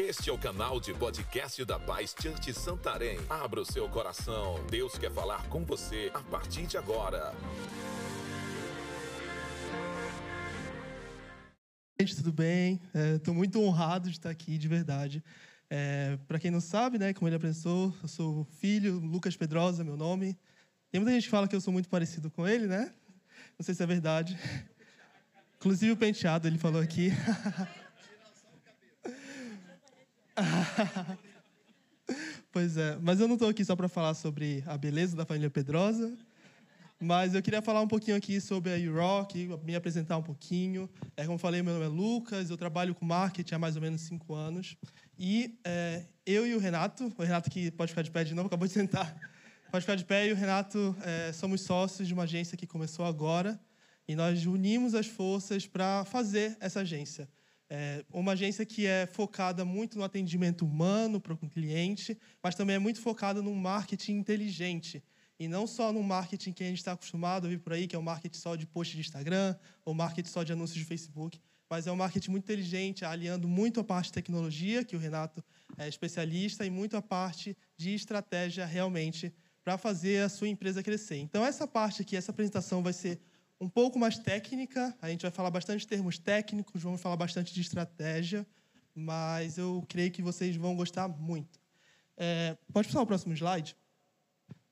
Este é o canal de podcast da Paz Church Santarém. Abra o seu coração. Deus quer falar com você a partir de agora. Gente, tudo bem? Estou muito honrado de estar aqui, de verdade. É, Para quem não sabe, né, como ele apresentou, eu sou filho, Lucas Pedrosa, meu nome. Tem muita gente que fala que eu sou muito parecido com ele, né? Não sei se é verdade. Inclusive o penteado, ele falou aqui. pois é, mas eu não estou aqui só para falar sobre a beleza da família Pedrosa, mas eu queria falar um pouquinho aqui sobre a U-Rock, me apresentar um pouquinho. É, como falei, meu nome é Lucas, eu trabalho com marketing há mais ou menos cinco anos. E é, eu e o Renato, o Renato que pode ficar de pé de novo, acabou de sentar, pode ficar de pé, e o Renato é, somos sócios de uma agência que começou agora, e nós unimos as forças para fazer essa agência. É uma agência que é focada muito no atendimento humano para o cliente, mas também é muito focada no marketing inteligente. E não só no marketing que a gente está acostumado a ver por aí, que é o marketing só de post de Instagram, ou marketing só de anúncios de Facebook, mas é um marketing muito inteligente, aliando muito a parte de tecnologia, que o Renato é especialista, e muito a parte de estratégia realmente para fazer a sua empresa crescer. Então, essa parte aqui, essa apresentação vai ser um pouco mais técnica. A gente vai falar bastante termos técnicos, vamos falar bastante de estratégia, mas eu creio que vocês vão gostar muito. É, pode passar o próximo slide?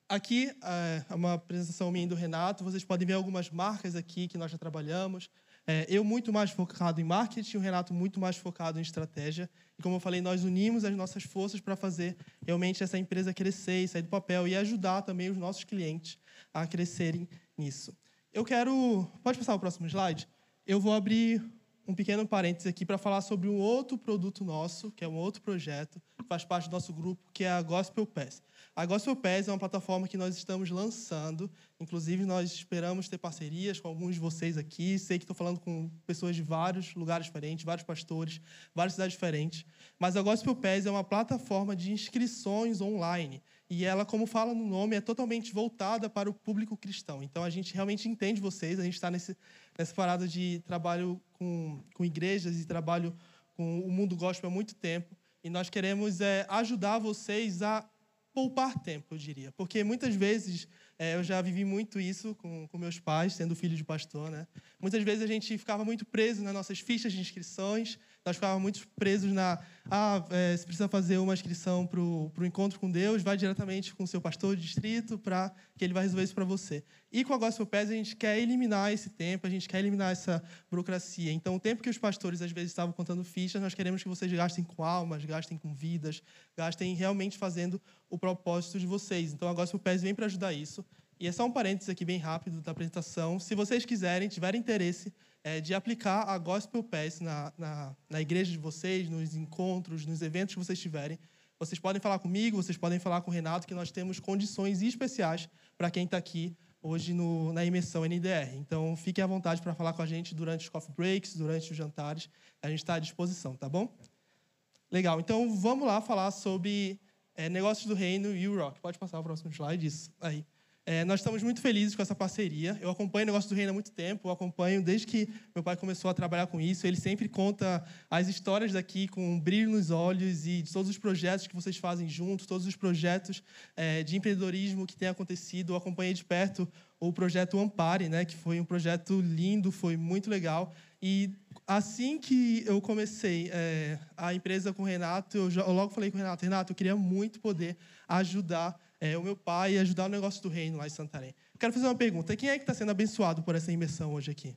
Aqui é uma apresentação minha do Renato. Vocês podem ver algumas marcas aqui que nós já trabalhamos. É, eu muito mais focado em marketing, o Renato muito mais focado em estratégia. E como eu falei, nós unimos as nossas forças para fazer realmente essa empresa crescer e sair do papel e ajudar também os nossos clientes a crescerem nisso. Eu quero. Pode passar o próximo slide? Eu vou abrir um pequeno parênteses aqui para falar sobre um outro produto nosso, que é um outro projeto, que faz parte do nosso grupo, que é a Gospel Pass. A Gospel Pass é uma plataforma que nós estamos lançando, inclusive nós esperamos ter parcerias com alguns de vocês aqui. Sei que estou falando com pessoas de vários lugares diferentes, vários pastores, várias cidades diferentes. Mas a Gospel Pass é uma plataforma de inscrições online. E ela, como fala no nome, é totalmente voltada para o público cristão. Então a gente realmente entende vocês, a gente está nessa parada de trabalho com, com igrejas e trabalho com o mundo gospel há muito tempo. E nós queremos é, ajudar vocês a poupar tempo, eu diria. Porque muitas vezes, é, eu já vivi muito isso com, com meus pais, sendo filho de pastor, né? Muitas vezes a gente ficava muito preso nas nossas fichas de inscrições, nós ficávamos muito presos na. Ah, é, você precisa fazer uma inscrição para o encontro com Deus, vai diretamente com o seu pastor de distrito para que ele vai resolver isso para você. E com a Gospel Pass a gente quer eliminar esse tempo, a gente quer eliminar essa burocracia. Então, o tempo que os pastores às vezes estavam contando fichas, nós queremos que vocês gastem com almas, gastem com vidas, gastem realmente fazendo o propósito de vocês. Então, a Gospel Pass vem para ajudar isso. E é só um parênteses aqui bem rápido da apresentação. Se vocês quiserem, tiverem interesse é, de aplicar a Gospel Pass na, na, na igreja de vocês, nos encontros, nos eventos que vocês tiverem, vocês podem falar comigo, vocês podem falar com o Renato, que nós temos condições especiais para quem está aqui hoje no, na imersão NDR. Então, fiquem à vontade para falar com a gente durante os coffee breaks, durante os jantares. A gente está à disposição, tá bom? Legal. Então, vamos lá falar sobre é, negócios do reino e o Rock. Pode passar o próximo slide, isso aí. É, nós estamos muito felizes com essa parceria. Eu acompanho o negócio do reino há muito tempo, eu acompanho desde que meu pai começou a trabalhar com isso. Ele sempre conta as histórias daqui com um brilho nos olhos e de todos os projetos que vocês fazem juntos, todos os projetos é, de empreendedorismo que têm acontecido. Eu acompanhei de perto o projeto Ampare, né, que foi um projeto lindo, foi muito legal. E assim que eu comecei é, a empresa com o Renato, eu, já, eu, logo falei com o Renato, Renato, eu queria muito poder ajudar é, o meu pai e ajudar o negócio do reino lá em Santarém. Quero fazer uma pergunta. Quem é que está sendo abençoado por essa imersão hoje aqui?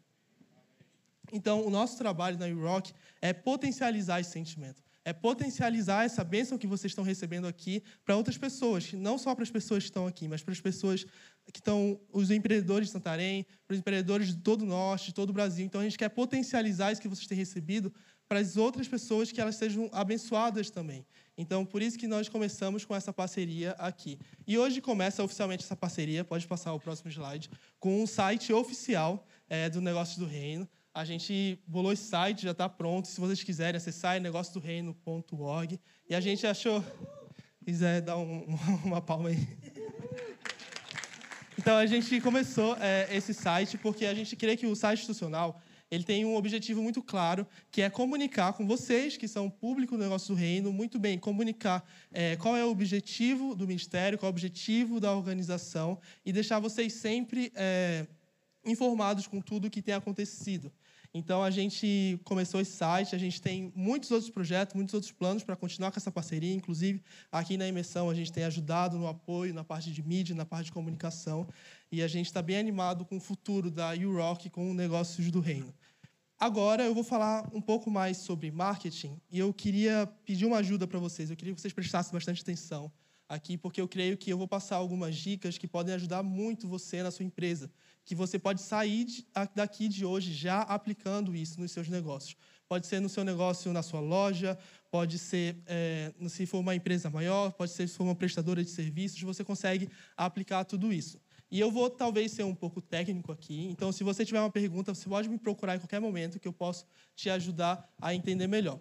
Então, o nosso trabalho na U-Rock é potencializar esse sentimento é potencializar essa bênção que vocês estão recebendo aqui para outras pessoas, não só para as pessoas que estão aqui, mas para as pessoas que estão, os empreendedores de Santarém, para os empreendedores de todo o norte, de todo o Brasil. Então a gente quer potencializar isso que vocês têm recebido para as outras pessoas que elas sejam abençoadas também. Então por isso que nós começamos com essa parceria aqui. E hoje começa oficialmente essa parceria, pode passar o próximo slide, com um site oficial é, do Negócio do Reino. A gente bolou esse site, já está pronto. Se vocês quiserem acessar, é negóciosdoreino.org. E a gente achou. Quiser dar um, uma palma aí. Então a gente começou é, esse site porque a gente crê que o site institucional ele tem um objetivo muito claro, que é comunicar com vocês, que são público do negócio do reino, muito bem, comunicar é, qual é o objetivo do ministério, qual é o objetivo da organização e deixar vocês sempre é, informados com tudo o que tem acontecido. Então, a gente começou esse site, a gente tem muitos outros projetos, muitos outros planos para continuar com essa parceria. Inclusive, aqui na imersão, a gente tem ajudado no apoio, na parte de mídia, na parte de comunicação. E a gente está bem animado com o futuro da URock, com negócios do reino. Agora, eu vou falar um pouco mais sobre marketing. E eu queria pedir uma ajuda para vocês. Eu queria que vocês prestassem bastante atenção aqui, porque eu creio que eu vou passar algumas dicas que podem ajudar muito você na sua empresa que você pode sair daqui de hoje já aplicando isso nos seus negócios. Pode ser no seu negócio, na sua loja, pode ser é, se for uma empresa maior, pode ser se for uma prestadora de serviços, você consegue aplicar tudo isso. E eu vou talvez ser um pouco técnico aqui, então se você tiver uma pergunta, você pode me procurar em qualquer momento que eu posso te ajudar a entender melhor.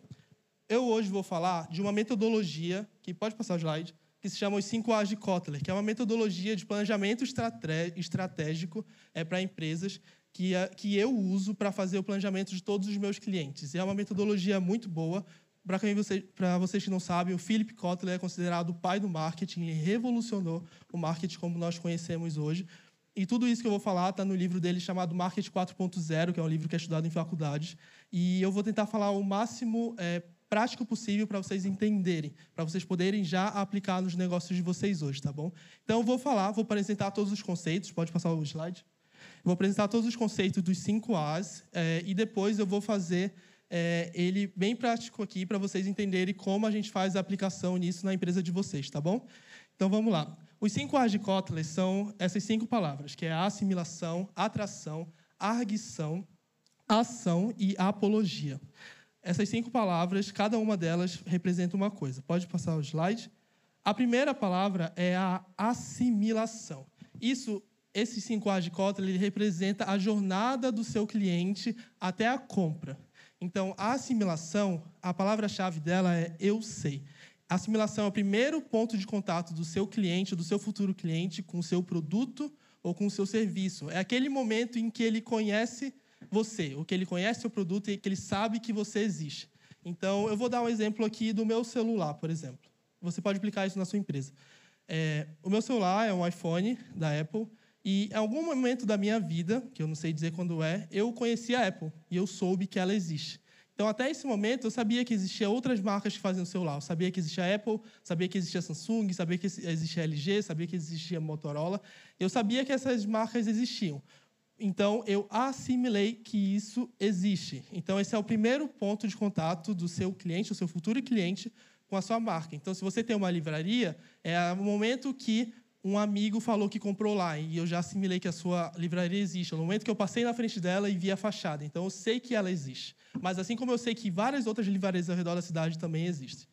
Eu hoje vou falar de uma metodologia, que pode passar o slide, que se chama os 5 A's de Kotler, que é uma metodologia de planejamento estratégico é, para empresas que, é, que eu uso para fazer o planejamento de todos os meus clientes. É uma metodologia muito boa. Para você, vocês que não sabem, o Philip Kotler é considerado o pai do marketing, ele revolucionou o marketing como nós conhecemos hoje. E tudo isso que eu vou falar está no livro dele chamado Market 4.0, que é um livro que é estudado em faculdades. E eu vou tentar falar o máximo é, prático possível para vocês entenderem, para vocês poderem já aplicar nos negócios de vocês hoje, tá bom? Então, eu vou falar, vou apresentar todos os conceitos, pode passar o slide? vou apresentar todos os conceitos dos 5 As é, e depois eu vou fazer é, ele bem prático aqui para vocês entenderem como a gente faz a aplicação nisso na empresa de vocês, tá bom? Então, vamos lá. Os 5 As de Kotler são essas cinco palavras, que é assimilação, atração, arguição, ação e apologia. Essas cinco palavras, cada uma delas representa uma coisa. Pode passar o slide? A primeira palavra é a assimilação. Isso, esses cinco A's de Kotler, ele representa a jornada do seu cliente até a compra. Então, a assimilação, a palavra-chave dela é eu sei. A assimilação é o primeiro ponto de contato do seu cliente, do seu futuro cliente, com o seu produto ou com o seu serviço. É aquele momento em que ele conhece você, o que ele conhece o produto e que ele sabe que você existe. Então, eu vou dar um exemplo aqui do meu celular, por exemplo. Você pode aplicar isso na sua empresa. É, o meu celular é um iPhone da Apple e em algum momento da minha vida, que eu não sei dizer quando é, eu conheci a Apple e eu soube que ela existe. Então, até esse momento, eu sabia que existiam outras marcas que faziam celular. Eu sabia que existia a Apple, sabia que existia a Samsung, sabia que existia a LG, sabia que existia a Motorola. Eu sabia que essas marcas existiam. Então, eu assimilei que isso existe. Então, esse é o primeiro ponto de contato do seu cliente, do seu futuro cliente, com a sua marca. Então, se você tem uma livraria, é o momento que um amigo falou que comprou lá e eu já assimilei que a sua livraria existe. É o momento que eu passei na frente dela e vi a fachada. Então, eu sei que ela existe. Mas, assim como eu sei que várias outras livrarias ao redor da cidade também existem.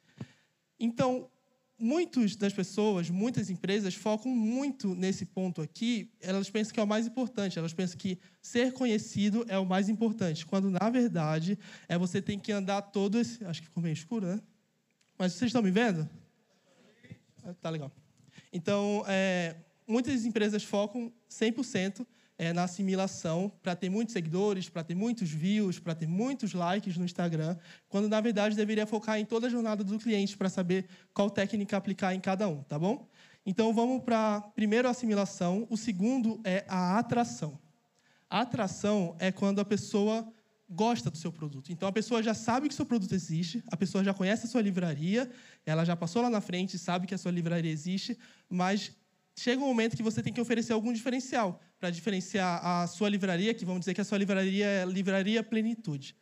Então, muitas das pessoas, muitas empresas focam muito nesse ponto aqui. Elas pensam que é o mais importante. Elas pensam que ser conhecido é o mais importante, quando na verdade é você tem que andar todo esse. Acho que ficou meio escuro, né? Mas vocês estão me vendo? Ah, tá legal. Então, é, muitas empresas focam 100% é, na assimilação para ter muitos seguidores, para ter muitos views, para ter muitos likes no Instagram, quando na verdade deveria focar em toda a jornada do cliente para saber qual técnica aplicar em cada um, tá bom? Então vamos para primeiro a assimilação, o segundo é a atração. A atração é quando a pessoa gosta do seu produto. Então a pessoa já sabe que o seu produto existe, a pessoa já conhece a sua livraria, ela já passou lá na frente, sabe que a sua livraria existe, mas chega um momento que você tem que oferecer algum diferencial para diferenciar a sua livraria, que vamos dizer que a sua livraria é Livraria Plenitude.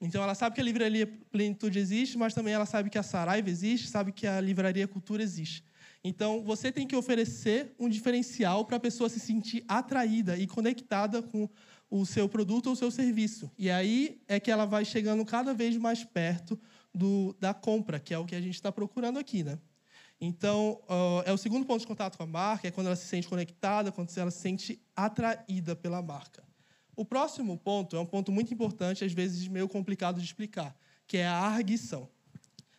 Então, ela sabe que a Livraria Plenitude existe, mas também ela sabe que a Saraiva existe, sabe que a Livraria Cultura existe. Então, você tem que oferecer um diferencial para a pessoa se sentir atraída e conectada com o seu produto ou o seu serviço. E aí é que ela vai chegando cada vez mais perto do, da compra, que é o que a gente está procurando aqui, né? Então, uh, é o segundo ponto de contato com a marca, é quando ela se sente conectada, quando ela se sente atraída pela marca. O próximo ponto é um ponto muito importante, às vezes meio complicado de explicar, que é a arguição.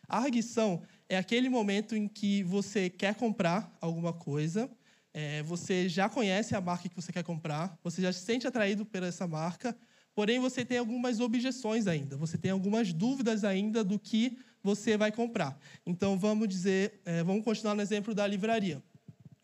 A arguição é aquele momento em que você quer comprar alguma coisa, é, você já conhece a marca que você quer comprar, você já se sente atraído por essa marca, porém você tem algumas objeções ainda, você tem algumas dúvidas ainda do que você vai comprar. Então, vamos dizer, é, vamos continuar no exemplo da livraria.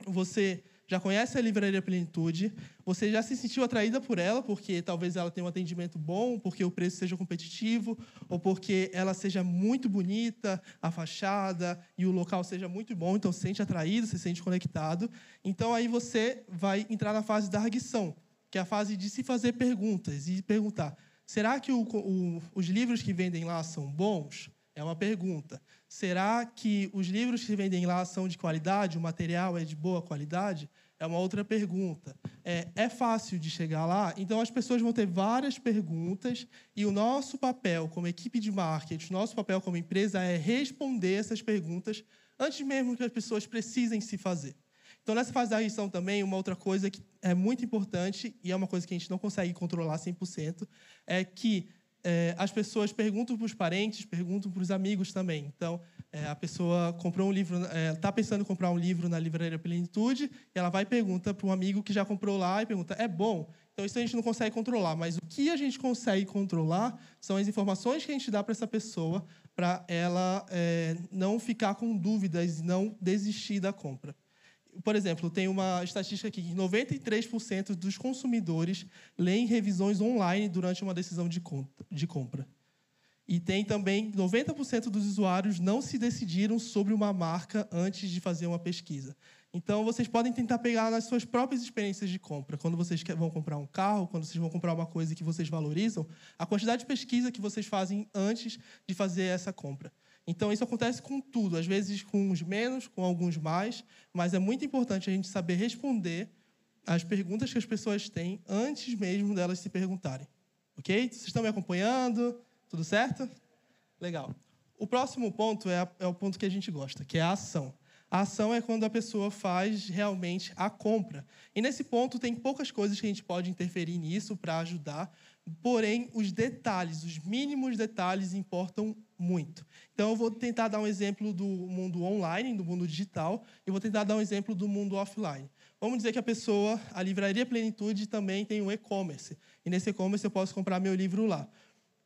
Você já conhece a Livraria Plenitude, você já se sentiu atraída por ela, porque talvez ela tenha um atendimento bom, porque o preço seja competitivo, ou porque ela seja muito bonita, a fachada e o local seja muito bom, então se sente atraído, se sente conectado. Então aí você vai entrar na fase da arguição, que é a fase de se fazer perguntas e perguntar: será que o, o, os livros que vendem lá são bons? É uma pergunta. Será que os livros que vendem lá são de qualidade? O material é de boa qualidade? É uma outra pergunta. É, é, fácil de chegar lá? Então, as pessoas vão ter várias perguntas e o nosso papel como equipe de marketing, nosso papel como empresa é responder essas perguntas antes mesmo que as pessoas precisem se fazer. Então, nessa fase da gestão também, uma outra coisa que é muito importante e é uma coisa que a gente não consegue controlar 100%, é que é, as pessoas perguntam para os parentes, perguntam para os amigos também. Então, é, a pessoa comprou um livro, está é, pensando em comprar um livro na livraria Plenitude, e ela vai e pergunta para um amigo que já comprou lá e pergunta: é bom? Então, isso a gente não consegue controlar, mas o que a gente consegue controlar são as informações que a gente dá para essa pessoa, para ela é, não ficar com dúvidas e não desistir da compra por exemplo, tem uma estatística aqui que 93% dos consumidores leem revisões online durante uma decisão de, de compra. E tem também 90% dos usuários não se decidiram sobre uma marca antes de fazer uma pesquisa. Então, vocês podem tentar pegar nas suas próprias experiências de compra. Quando vocês vão comprar um carro, quando vocês vão comprar uma coisa que vocês valorizam, a quantidade de pesquisa que vocês fazem antes de fazer essa compra. Então, isso acontece com tudo, às vezes com uns menos, com alguns mais, mas é muito importante a gente saber responder as perguntas que as pessoas têm antes mesmo delas se perguntarem. Ok? Vocês estão me acompanhando? Tudo certo? Legal. O próximo ponto é, a, é o ponto que a gente gosta, que é a ação. A ação é quando a pessoa faz realmente a compra. E nesse ponto tem poucas coisas que a gente pode interferir nisso para ajudar, porém os detalhes, os mínimos detalhes importam muito. Então, eu vou tentar dar um exemplo do mundo online, do mundo digital, e vou tentar dar um exemplo do mundo offline. Vamos dizer que a pessoa, a livraria Plenitude também tem um e-commerce. E nesse e-commerce eu posso comprar meu livro lá.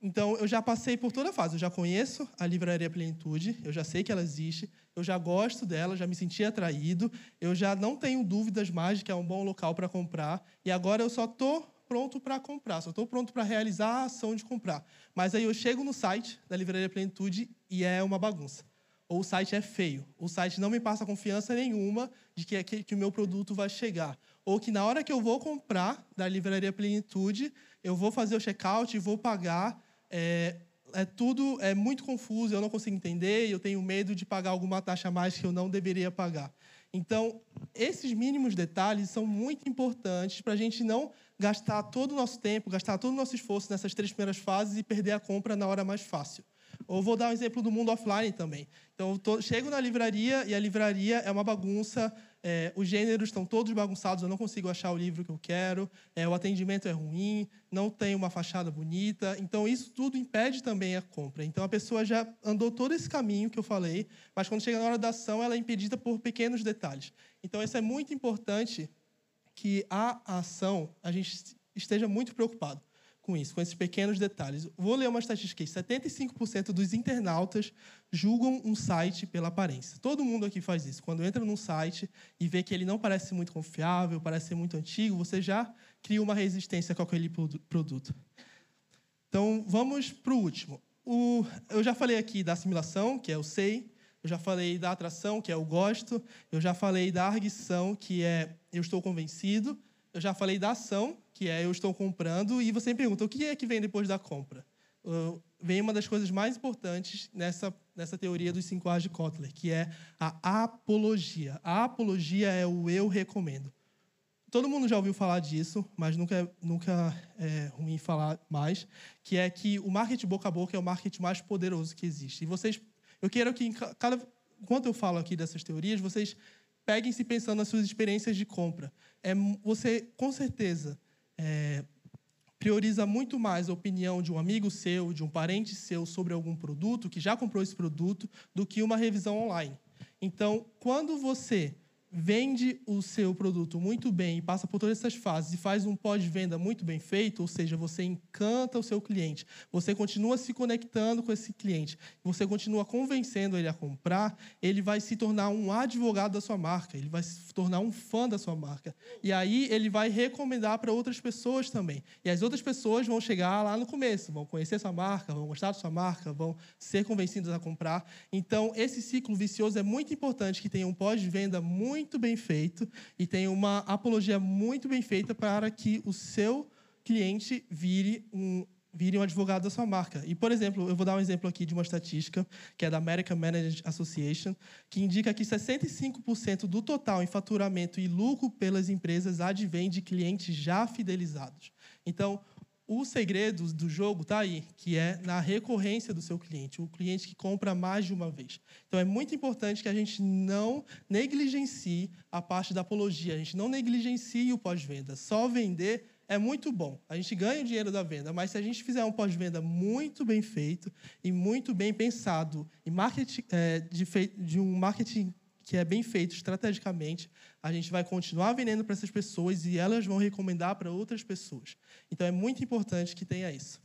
Então, eu já passei por toda a fase. Eu já conheço a livraria Plenitude, eu já sei que ela existe, eu já gosto dela, já me senti atraído, eu já não tenho dúvidas mais de que é um bom local para comprar, e agora eu só estou pronto para comprar, só estou pronto para realizar a ação de comprar. Mas aí eu chego no site da Livraria Plenitude e é uma bagunça. Ou o site é feio. O site não me passa confiança nenhuma de que, que, que o meu produto vai chegar. Ou que na hora que eu vou comprar da Livraria Plenitude, eu vou fazer o checkout e vou pagar. É, é tudo é muito confuso, eu não consigo entender, eu tenho medo de pagar alguma taxa a mais que eu não deveria pagar. Então, esses mínimos detalhes são muito importantes para a gente não gastar todo o nosso tempo, gastar todo o nosso esforço nessas três primeiras fases e perder a compra na hora mais fácil. Ou vou dar um exemplo do mundo offline também. Então, tô, chego na livraria e a livraria é uma bagunça, é, os gêneros estão todos bagunçados, eu não consigo achar o livro que eu quero, é, o atendimento é ruim, não tem uma fachada bonita. Então, isso tudo impede também a compra. Então, a pessoa já andou todo esse caminho que eu falei, mas quando chega na hora da ação, ela é impedida por pequenos detalhes. Então, isso é muito importante que a ação a gente esteja muito preocupado com isso, com esses pequenos detalhes. Vou ler uma estatística aqui. 75% dos internautas julgam um site pela aparência. Todo mundo aqui faz isso. Quando entra num site e vê que ele não parece muito confiável, parece ser muito antigo, você já cria uma resistência com aquele produto. Então, vamos para o último. eu já falei aqui da assimilação, que é o SEI. Eu já falei da atração, que é o gosto. Eu já falei da arguição, que é eu estou convencido. Eu já falei da ação, que é eu estou comprando. E você me pergunta, o que é que vem depois da compra? Uh, vem uma das coisas mais importantes nessa, nessa teoria dos cinco A's de Kotler, que é a apologia. A apologia é o eu recomendo. Todo mundo já ouviu falar disso, mas nunca, nunca é ruim falar mais, que é que o marketing boca a boca é o marketing mais poderoso que existe. E vocês eu quero que, cada, enquanto eu falo aqui dessas teorias, vocês peguem-se pensando nas suas experiências de compra. É, você, com certeza, é, prioriza muito mais a opinião de um amigo seu, de um parente seu sobre algum produto, que já comprou esse produto, do que uma revisão online. Então, quando você vende o seu produto muito bem e passa por todas essas fases e faz um pós-venda muito bem feito, ou seja, você encanta o seu cliente, você continua se conectando com esse cliente, você continua convencendo ele a comprar, ele vai se tornar um advogado da sua marca, ele vai se tornar um fã da sua marca. E aí ele vai recomendar para outras pessoas também. E as outras pessoas vão chegar lá no começo, vão conhecer sua marca, vão gostar da sua marca, vão ser convencidas a comprar. Então, esse ciclo vicioso é muito importante que tenha um pós-venda muito muito bem feito e tem uma apologia muito bem feita para que o seu cliente vire um, vire um advogado da sua marca. E, por exemplo, eu vou dar um exemplo aqui de uma estatística, que é da American Management Association, que indica que 65% do total em faturamento e lucro pelas empresas advém de clientes já fidelizados. Então, o segredo do jogo está aí, que é na recorrência do seu cliente, o cliente que compra mais de uma vez. Então é muito importante que a gente não negligencie a parte da apologia, a gente não negligencie o pós-venda. Só vender é muito bom. A gente ganha o dinheiro da venda, mas se a gente fizer um pós-venda muito bem feito e muito bem pensado, e marketing, é, de, de um marketing que é bem feito estrategicamente, a gente vai continuar vendendo para essas pessoas e elas vão recomendar para outras pessoas. Então é muito importante que tenha isso.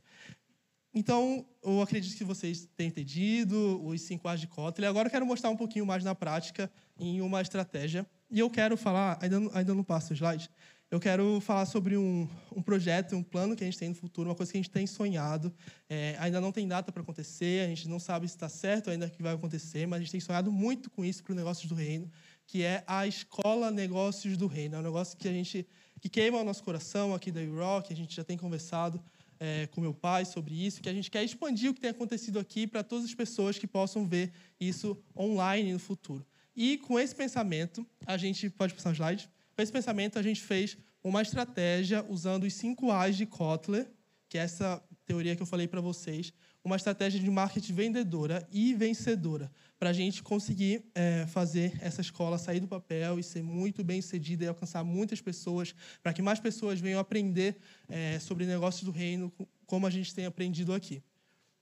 Então, eu acredito que vocês tenham entendido os cinco A's de Kotler. Agora eu quero mostrar um pouquinho mais na prática em uma estratégia. E eu quero falar, ainda ainda não passo o slide, eu quero falar sobre um, um, projeto, um plano que a gente tem no futuro, uma coisa que a gente tem sonhado. É, ainda não tem data para acontecer, a gente não sabe se está certo ainda que vai acontecer, mas a gente tem sonhado muito com isso para o Negócios do Reino, que é a Escola Negócios do Reino. É um negócio que a gente que queima o nosso coração aqui da Rock, a gente já tem conversado é, com meu pai sobre isso, que a gente quer expandir o que tem acontecido aqui para todas as pessoas que possam ver isso online no futuro. E com esse pensamento, a gente pode passar o slide. Com esse pensamento, a gente fez uma estratégia usando os cinco A's de Kotler, que é essa teoria que eu falei para vocês, uma estratégia de marketing vendedora e vencedora, para a gente conseguir é, fazer essa escola sair do papel e ser muito bem sucedida e alcançar muitas pessoas, para que mais pessoas venham aprender é, sobre negócios do reino, como a gente tem aprendido aqui.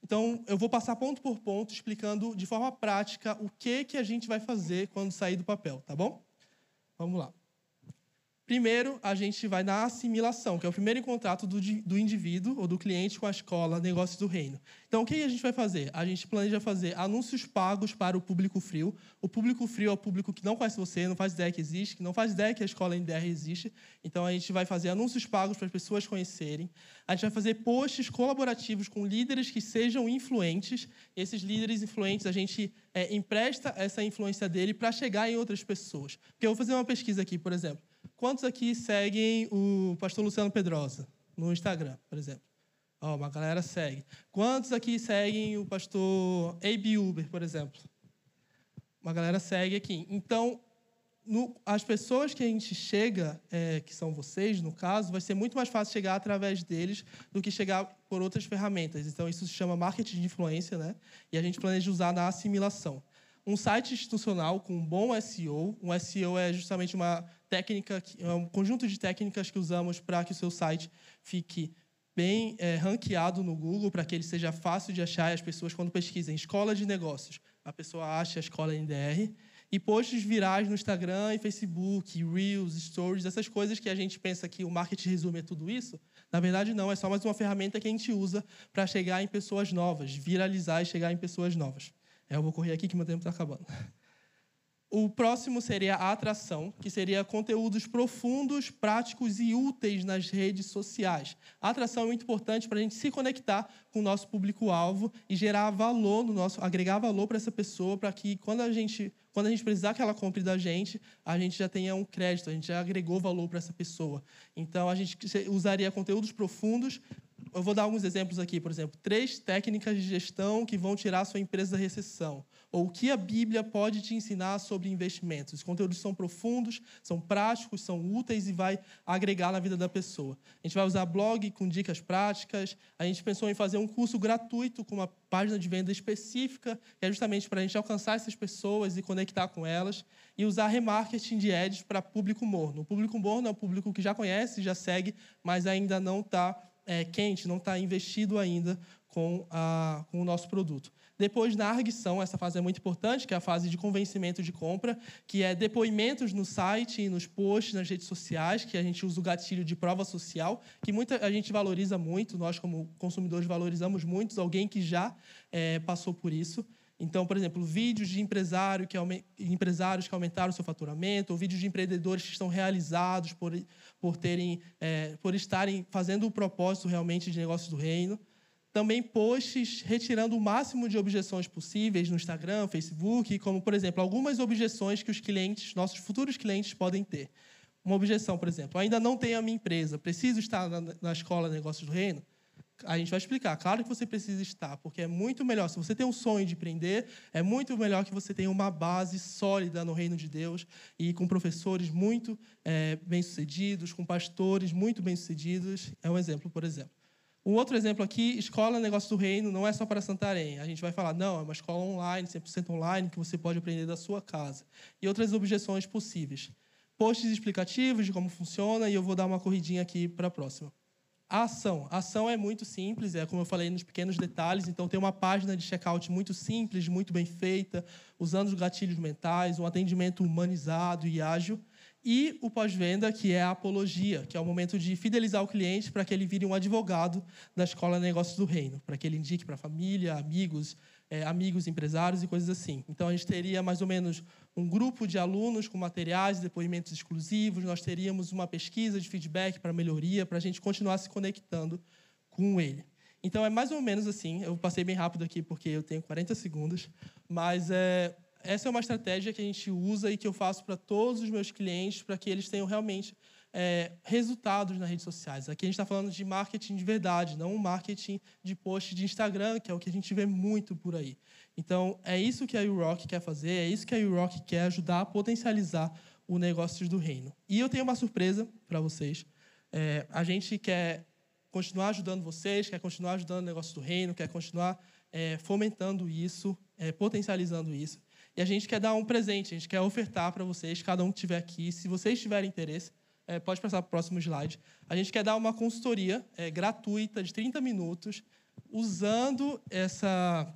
Então, eu vou passar ponto por ponto, explicando de forma prática o que, que a gente vai fazer quando sair do papel, tá bom? Vamos lá. Primeiro, a gente vai na assimilação, que é o primeiro contrato do, do indivíduo ou do cliente com a escola Negócios do Reino. Então, o que a gente vai fazer? A gente planeja fazer anúncios pagos para o público frio. O público frio é o público que não conhece você, não faz ideia que existe, que não faz ideia que a escola NDR existe. Então, a gente vai fazer anúncios pagos para as pessoas conhecerem. A gente vai fazer posts colaborativos com líderes que sejam influentes. Esses líderes influentes, a gente é, empresta essa influência dele para chegar em outras pessoas. Porque eu vou fazer uma pesquisa aqui, por exemplo. Quantos aqui seguem o pastor Luciano Pedrosa no Instagram, por exemplo? Oh, uma galera segue. Quantos aqui seguem o pastor A.B. Uber, por exemplo? Uma galera segue aqui. Então, no, as pessoas que a gente chega, é, que são vocês, no caso, vai ser muito mais fácil chegar através deles do que chegar por outras ferramentas. Então, isso se chama marketing de influência, né? E a gente planeja usar na assimilação. Um site institucional com um bom SEO, um SEO é justamente uma técnica, é um conjunto de técnicas que usamos para que o seu site fique bem é, ranqueado no Google, para que ele seja fácil de achar e as pessoas, quando pesquisem escola de negócios, a pessoa acha a escola NDR. E posts virais no Instagram e Facebook, Reels, Stories, essas coisas que a gente pensa que o marketing resume é tudo isso. Na verdade, não, é só mais uma ferramenta que a gente usa para chegar em pessoas novas, viralizar e chegar em pessoas novas. É, eu vou correr aqui que meu tempo está acabando. O próximo seria a atração, que seria conteúdos profundos, práticos e úteis nas redes sociais. A atração é muito importante para a gente se conectar com o nosso público-alvo e gerar valor no nosso, agregar valor para essa pessoa, para que quando a gente quando a gente precisar que ela compre da gente, a gente já tenha um crédito, a gente já agregou valor para essa pessoa. Então, a gente usaria conteúdos profundos, eu vou dar alguns exemplos aqui, por exemplo, três técnicas de gestão que vão tirar sua empresa da recessão. Ou o que a Bíblia pode te ensinar sobre investimentos. Os conteúdos são profundos, são práticos, são úteis e vai agregar na vida da pessoa. A gente vai usar blog com dicas práticas. A gente pensou em fazer um curso gratuito com uma página de venda específica, que é justamente para a gente alcançar essas pessoas e conectar com elas. E usar remarketing de ads para público morno. O público morno é o público que já conhece, já segue, mas ainda não está é, quente, não está investido ainda com, a, com o nosso produto. Depois, na arguição, essa fase é muito importante, que é a fase de convencimento de compra, que é depoimentos no site nos posts, nas redes sociais, que a gente usa o gatilho de prova social, que muita a gente valoriza muito, nós como consumidores valorizamos muito, alguém que já é, passou por isso. Então, por exemplo, vídeos de empresário que empresários que aumentaram seu faturamento, ou vídeos de empreendedores que estão realizados por, por, terem, é, por estarem fazendo o propósito realmente de negócios do reino. Também posts retirando o máximo de objeções possíveis no Instagram, Facebook, como, por exemplo, algumas objeções que os clientes, nossos futuros clientes, podem ter. Uma objeção, por exemplo, ainda não tenho a minha empresa, preciso estar na, na escola negócios do reino? A gente vai explicar. Claro que você precisa estar, porque é muito melhor. Se você tem um sonho de empreender, é muito melhor que você tenha uma base sólida no reino de Deus e com professores muito é, bem-sucedidos, com pastores muito bem-sucedidos. É um exemplo, por exemplo. Um outro exemplo aqui, escola Negócio do Reino, não é só para Santarém. A gente vai falar, não, é uma escola online, 100% online, que você pode aprender da sua casa. E outras objeções possíveis. Posts explicativos de como funciona, e eu vou dar uma corridinha aqui para a próxima. A ação. A ação é muito simples, é como eu falei nos pequenos detalhes. Então, tem uma página de checkout muito simples, muito bem feita, usando os gatilhos mentais, um atendimento humanizado e ágil. E o pós-venda, que é a apologia, que é o momento de fidelizar o cliente para que ele vire um advogado da Escola Negócios do Reino, para que ele indique para a família, amigos, é, amigos empresários e coisas assim. Então, a gente teria mais ou menos um grupo de alunos com materiais depoimentos exclusivos, nós teríamos uma pesquisa de feedback para melhoria, para a gente continuar se conectando com ele. Então, é mais ou menos assim. Eu passei bem rápido aqui porque eu tenho 40 segundos, mas é, essa é uma estratégia que a gente usa e que eu faço para todos os meus clientes, para que eles tenham realmente é, resultados nas redes sociais. Aqui a gente está falando de marketing de verdade, não um marketing de post de Instagram, que é o que a gente vê muito por aí. Então, é isso que a URock quer fazer, é isso que a URock quer ajudar a potencializar o negócio do reino. E eu tenho uma surpresa para vocês. É, a gente quer continuar ajudando vocês, quer continuar ajudando o negócio do reino, quer continuar é, fomentando isso, é, potencializando isso. E a gente quer dar um presente, a gente quer ofertar para vocês, cada um que estiver aqui. Se vocês tiverem interesse, é, pode passar para o próximo slide. A gente quer dar uma consultoria é, gratuita de 30 minutos, usando essa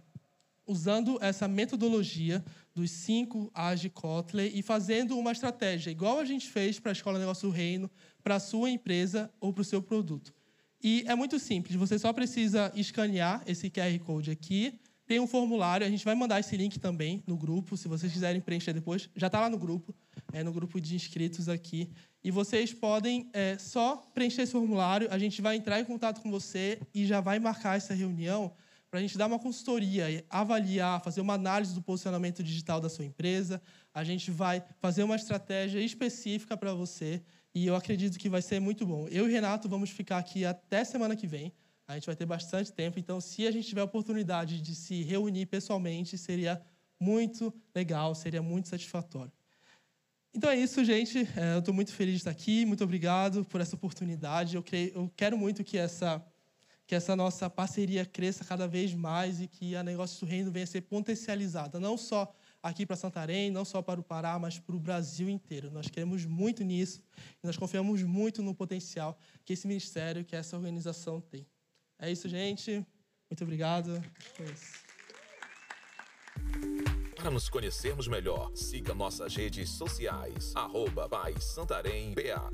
usando essa metodologia dos cinco A's de Kotler e fazendo uma estratégia, igual a gente fez para a Escola Negócio Reino, para a sua empresa ou para o seu produto. E é muito simples, você só precisa escanear esse QR Code aqui, tem um formulário, a gente vai mandar esse link também no grupo, se vocês quiserem preencher depois, já está lá no grupo, é no grupo de inscritos aqui. E vocês podem é, só preencher esse formulário, a gente vai entrar em contato com você e já vai marcar essa reunião para a gente dar uma consultoria, avaliar, fazer uma análise do posicionamento digital da sua empresa. A gente vai fazer uma estratégia específica para você e eu acredito que vai ser muito bom. Eu e Renato vamos ficar aqui até semana que vem. A gente vai ter bastante tempo, então se a gente tiver a oportunidade de se reunir pessoalmente, seria muito legal, seria muito satisfatório. Então é isso, gente. É, eu estou muito feliz de estar aqui. Muito obrigado por essa oportunidade. Eu, creio, eu quero muito que essa que essa nossa parceria cresça cada vez mais e que a Negócio do Reino venha a ser potencializada, não só aqui para Santarém, não só para o Pará, mas para o Brasil inteiro. Nós queremos muito nisso e nós confiamos muito no potencial que esse ministério, que essa organização tem. É isso, gente. Muito obrigado. É para nos conhecermos melhor, siga nossas redes sociais, arroba Santarém BA.